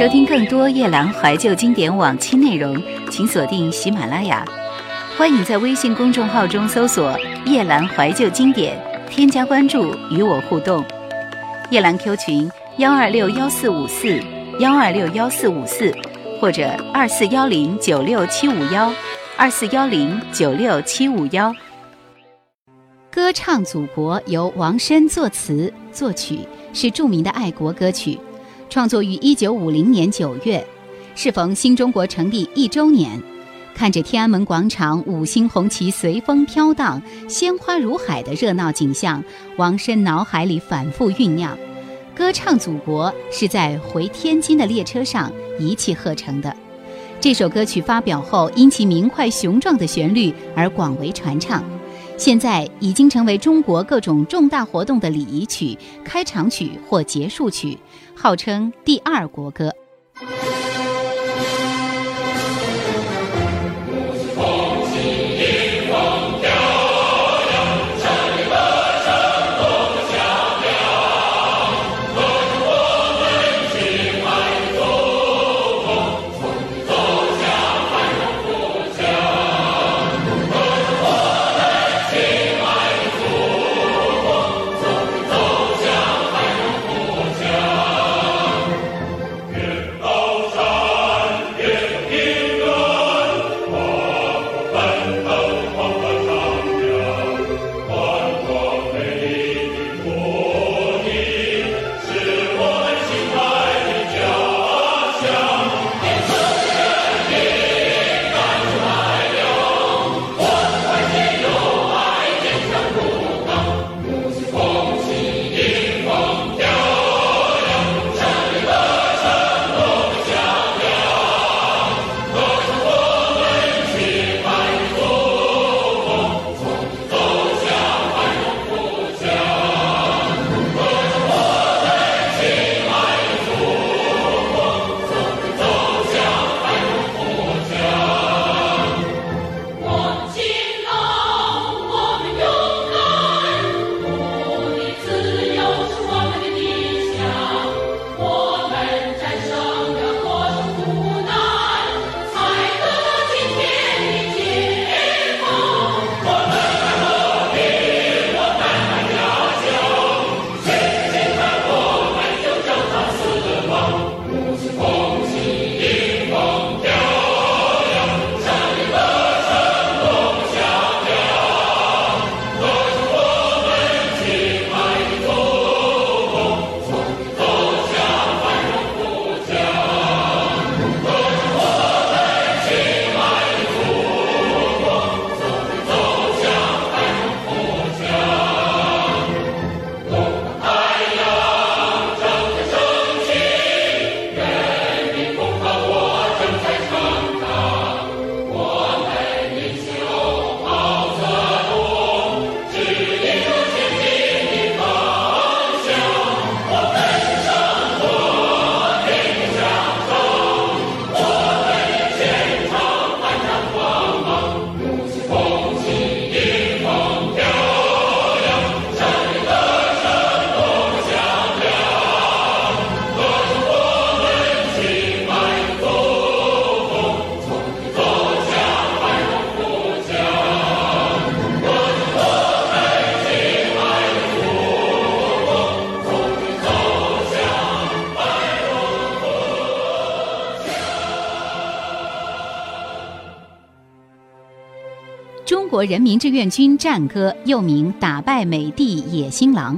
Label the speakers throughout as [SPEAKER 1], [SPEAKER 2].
[SPEAKER 1] 收听更多叶兰怀旧经典往期内容，请锁定喜马拉雅。欢迎在微信公众号中搜索“叶兰怀旧经典”，添加关注与我互动。叶兰 Q 群：幺二六幺四五四幺二六幺四五四。或者二四幺零九六七五幺，二四幺零九六七五幺。歌唱祖国由王申作词作曲，是著名的爱国歌曲，创作于一九五零年九月，适逢新中国成立一周年。看着天安门广场五星红旗随风飘荡，鲜花如海的热闹景象，王申脑海里反复酝酿。歌唱祖国是在回天津的列车上一气呵成的。这首歌曲发表后，因其明快雄壮的旋律而广为传唱，现在已经成为中国各种重大活动的礼仪曲、开场曲或结束曲，号称第二国歌。人民志愿军战歌又名《打败美帝野心狼》，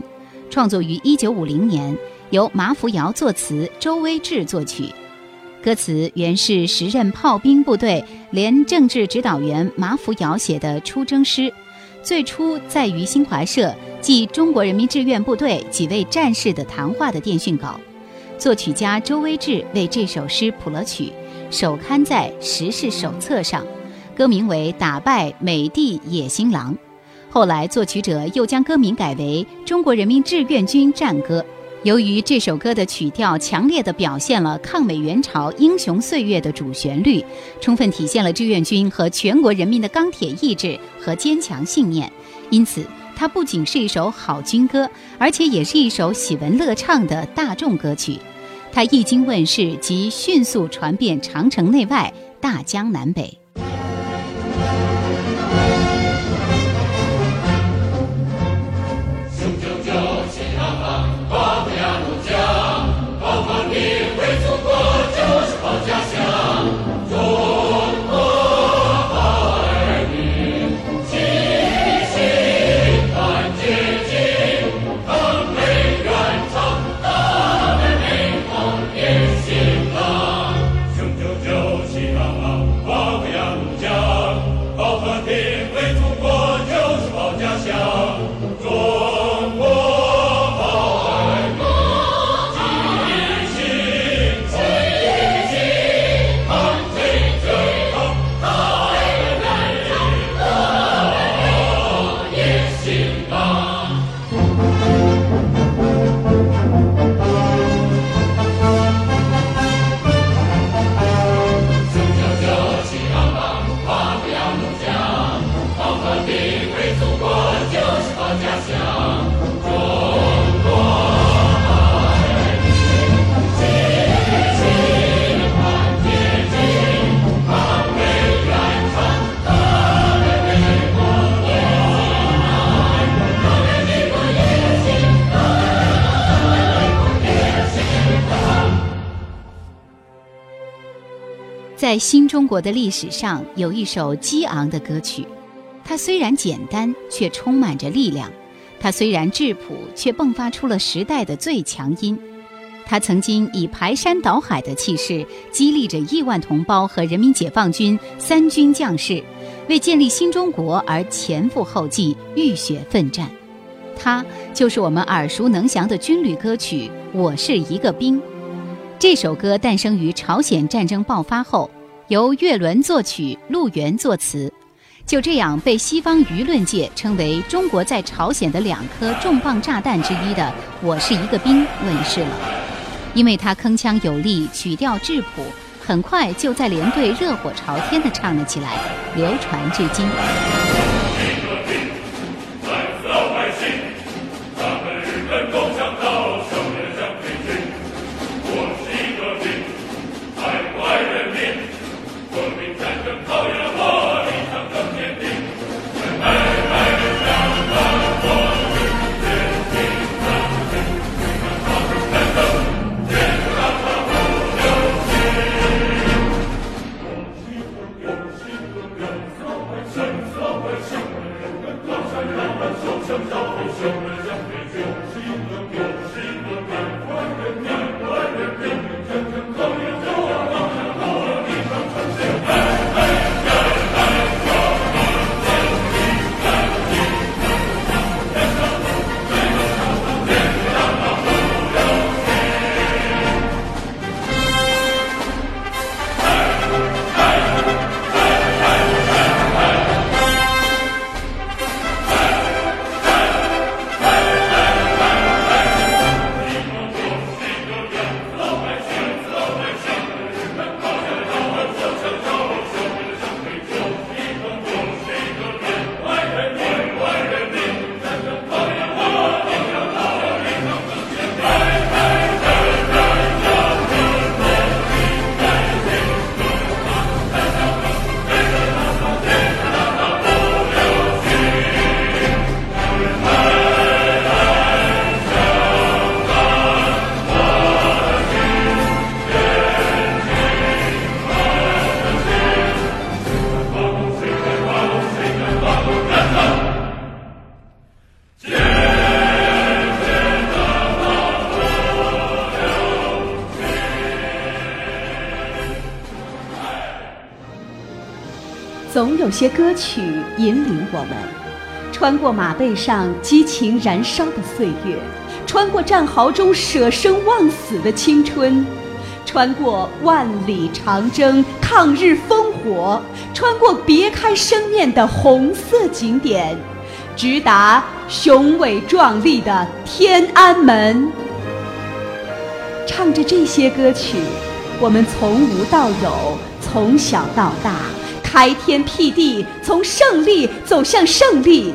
[SPEAKER 1] 创作于一九五零年，由马福尧作词，周威志作曲。歌词原是时任炮兵部队连政治指导员马福尧写的出征诗，最初在于新华社暨中国人民志愿部队几位战士的谈话的电讯稿。作曲家周威志为这首诗谱了曲，首刊在《时事手册》上，歌名为《打败美帝野心狼》。后来，作曲者又将歌名改为《中国人民志愿军战歌》。由于这首歌的曲调强烈地表现了抗美援朝英雄岁月的主旋律，充分体现了志愿军和全国人民的钢铁意志和坚强信念，因此。它不仅是一首好军歌，而且也是一首喜闻乐唱的大众歌曲。它一经问世，即迅速传遍长城内外、大江南北。在新中国的历史上，有一首激昂的歌曲，它虽然简单，却充满着力量；它虽然质朴，却迸发出了时代的最强音。它曾经以排山倒海的气势，激励着亿万同胞和人民解放军三军将士，为建立新中国而前赴后继、浴血奋战。它就是我们耳熟能详的军旅歌曲《我是一个兵》。这首歌诞生于朝鲜战争爆发后，由岳伦作曲，陆源作词，就这样被西方舆论界称为中国在朝鲜的两颗重磅炸弹之一的《我是一个兵》问世了。因为他铿锵有力，曲调质朴，很快就在连队热火朝天地唱了起来，流传至今。
[SPEAKER 2] 总有些歌曲引领我们，穿过马背上激情燃烧的岁月，穿过战壕中舍生忘死的青春，穿过万里长征、抗日烽火，穿过别开生面的红色景点，直达雄伟壮丽的天安门。唱着这些歌曲，我们从无到有，从小到大。开天辟地，从胜利走向胜利，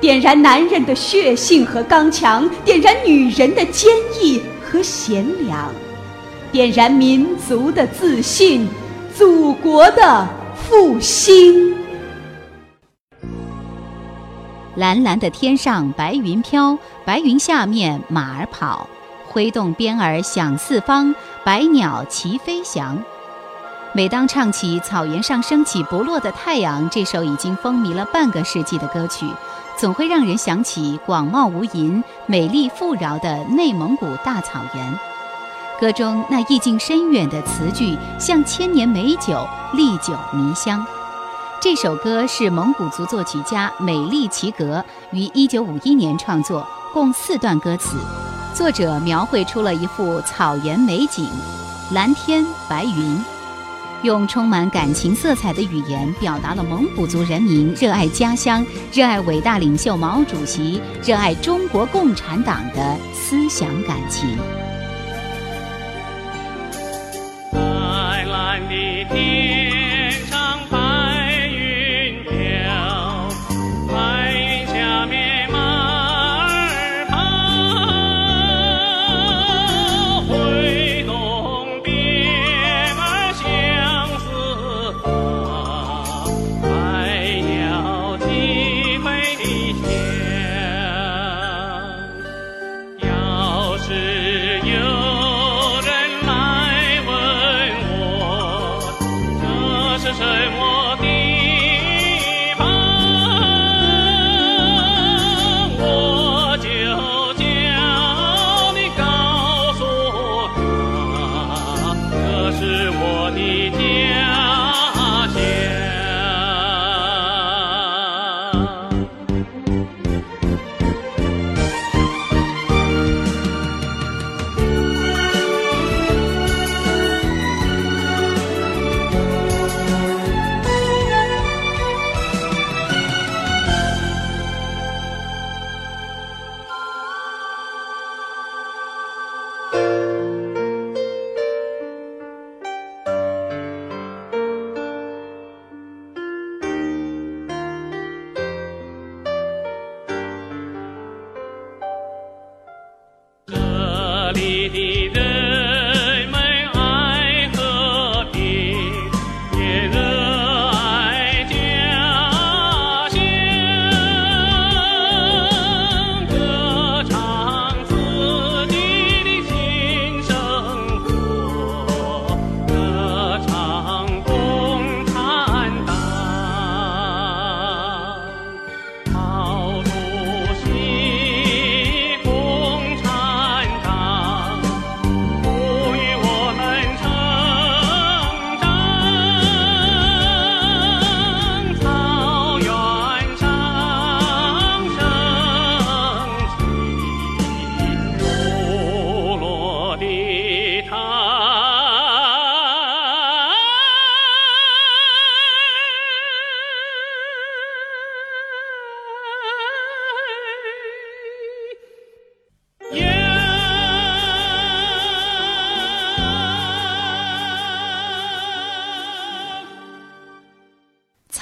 [SPEAKER 2] 点燃男人的血性和刚强，点燃女人的坚毅和贤良，点燃民族的自信，祖国的复兴。
[SPEAKER 1] 蓝蓝的天上白云飘，白云下面马儿跑，挥动鞭儿响四方，百鸟齐飞翔。每当唱起《草原上升起不落的太阳》这首已经风靡了半个世纪的歌曲，总会让人想起广袤无垠、美丽富饶的内蒙古大草原。歌中那意境深远的词句，像千年美酒，历久弥香。这首歌是蒙古族作曲家美丽齐格于1951年创作，共四段歌词。作者描绘出了一幅草原美景：蓝天白云。用充满感情色彩的语言，表达了蒙古族人民热爱家乡、热爱伟大领袖毛主席、热爱中国共产党的思想感情。
[SPEAKER 3] 蓝蓝的天。
[SPEAKER 1] 《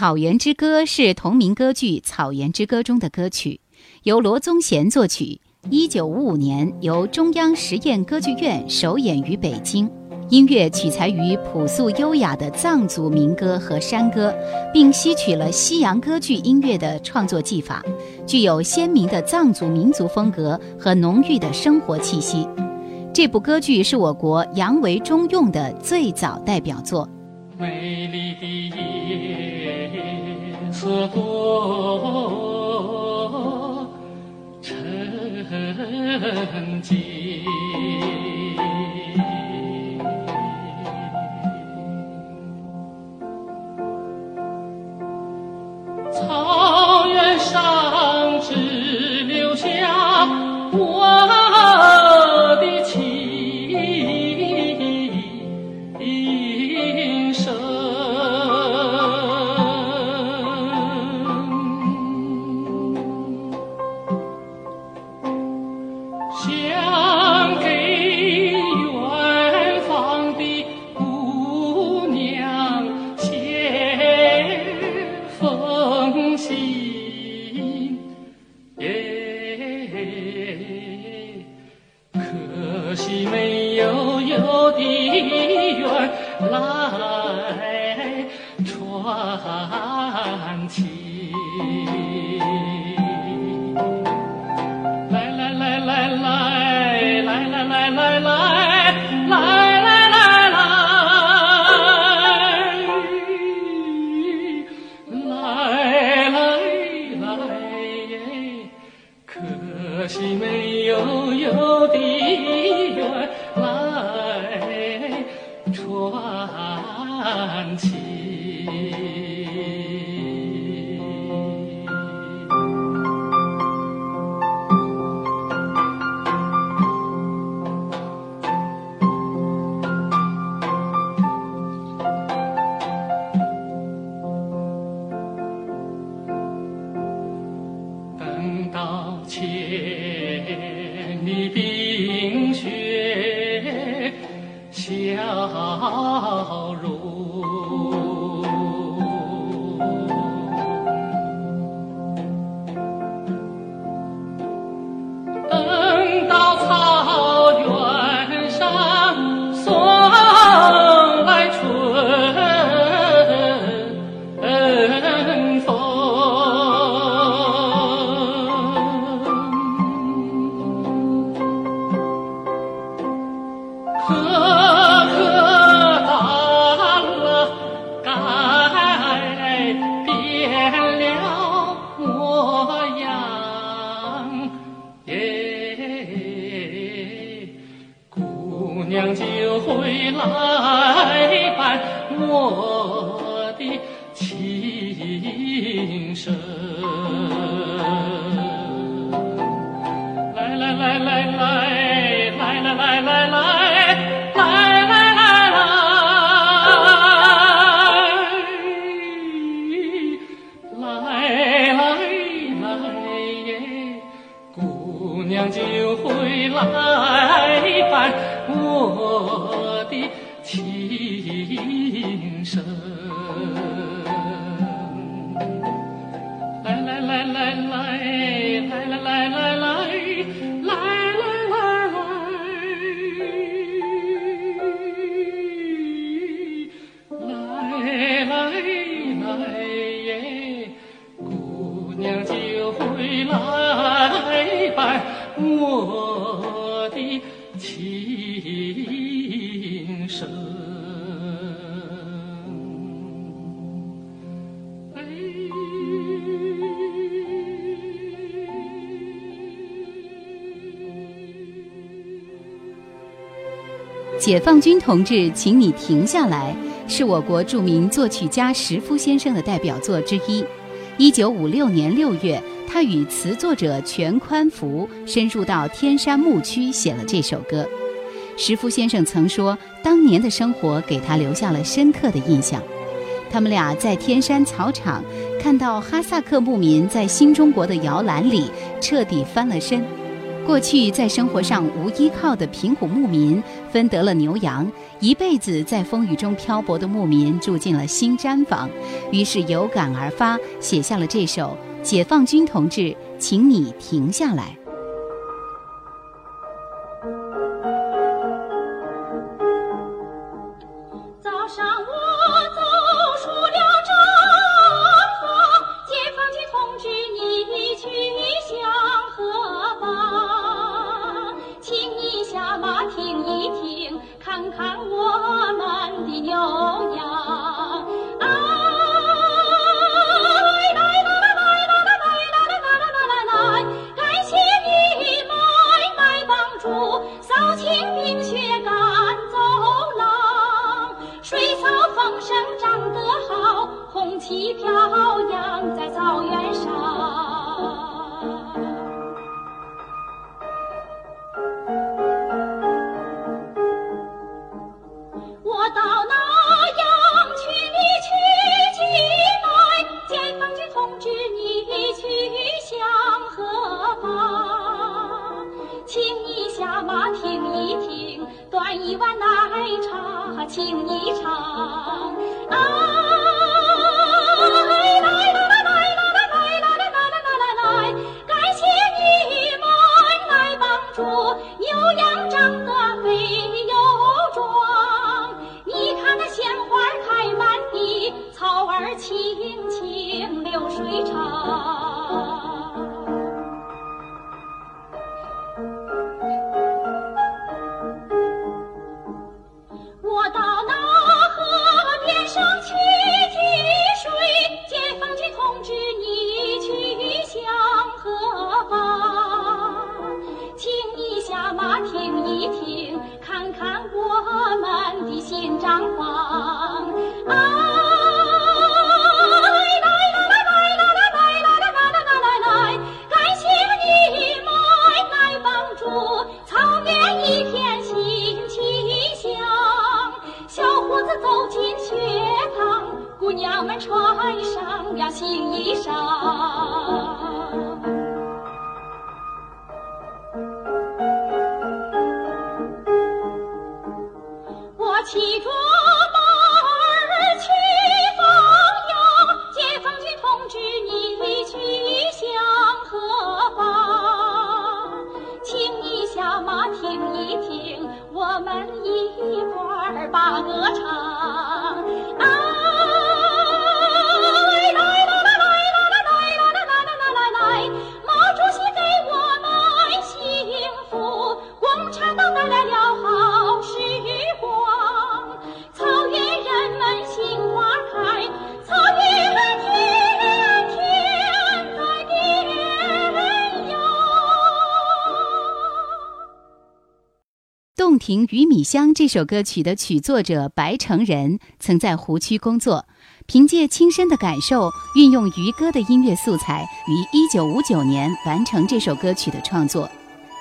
[SPEAKER 1] 草原之歌》是同名歌剧《草原之歌》中的歌曲，由罗宗贤作曲。一九五五年由中央实验歌剧院首演于北京。音乐取材于朴素优雅的藏族民歌和山歌，并吸取了西洋歌剧音乐的创作技法，具有鲜明的藏族民族风格和浓郁的生活气息。这部歌剧是我国扬为中用的最早代表作。
[SPEAKER 3] 美丽的夜色多沉寂，来传情来伴我
[SPEAKER 1] 解放军同志，请你停下来，是我国著名作曲家石夫先生的代表作之一。一九五六年六月，他与词作者全宽福深入到天山牧区写了这首歌。石夫先生曾说，当年的生活给他留下了深刻的印象。他们俩在天山草场看到哈萨克牧民在新中国的摇篮里彻底翻了身。过去在生活上无依靠的贫苦牧民分得了牛羊，一辈子在风雨中漂泊的牧民住进了新毡房，于是有感而发，写下了这首《解放军同志，请你停下来》。
[SPEAKER 4] 牛羊长得肥又壮你看那鲜花开满地草儿青青流水长。
[SPEAKER 5] 我们穿上了新衣裳庭鱼米香》这首歌曲的曲作者白成仁曾在湖区工作，凭借亲身的感受，运用渔歌的音乐素材，于1959年完成这首歌曲的创作。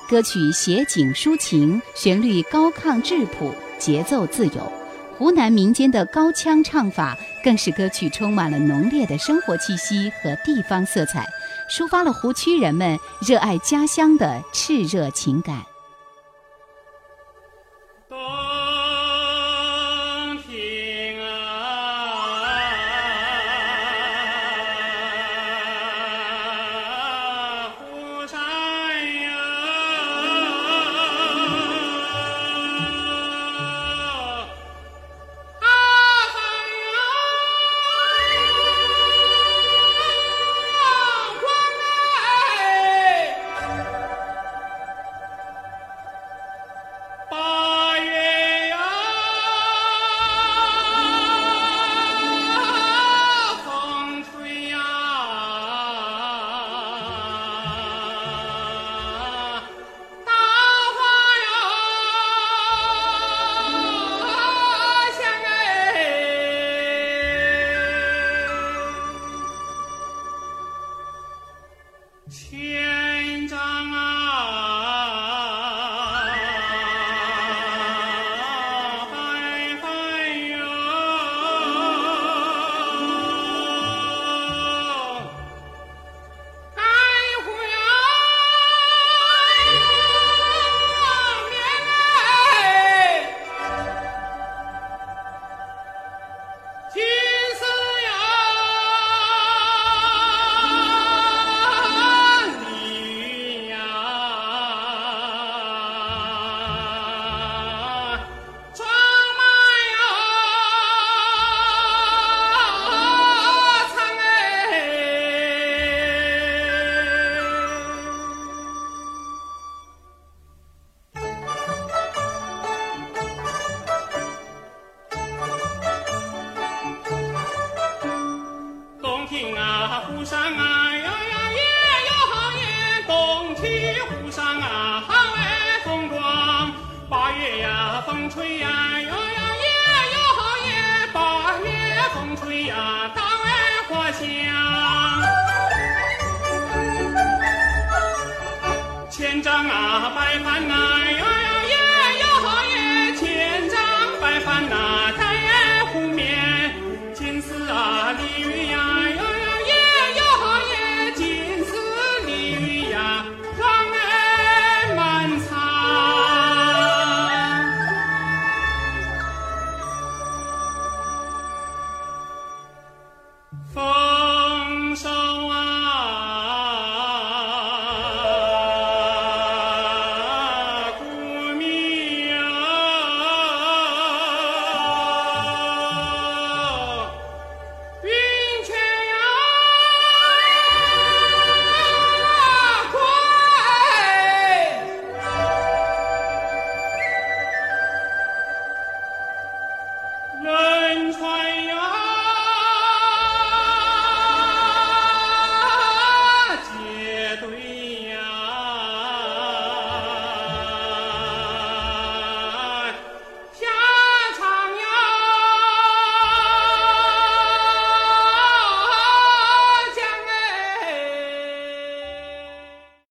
[SPEAKER 5] 歌曲写景抒情，旋律高亢质朴，节奏自由。湖南民间的高腔唱法，更使歌曲充满了浓烈的生活气息和地方色彩，抒发了湖区人们热爱家乡的炽热情感。
[SPEAKER 6] 啊拜拜啊。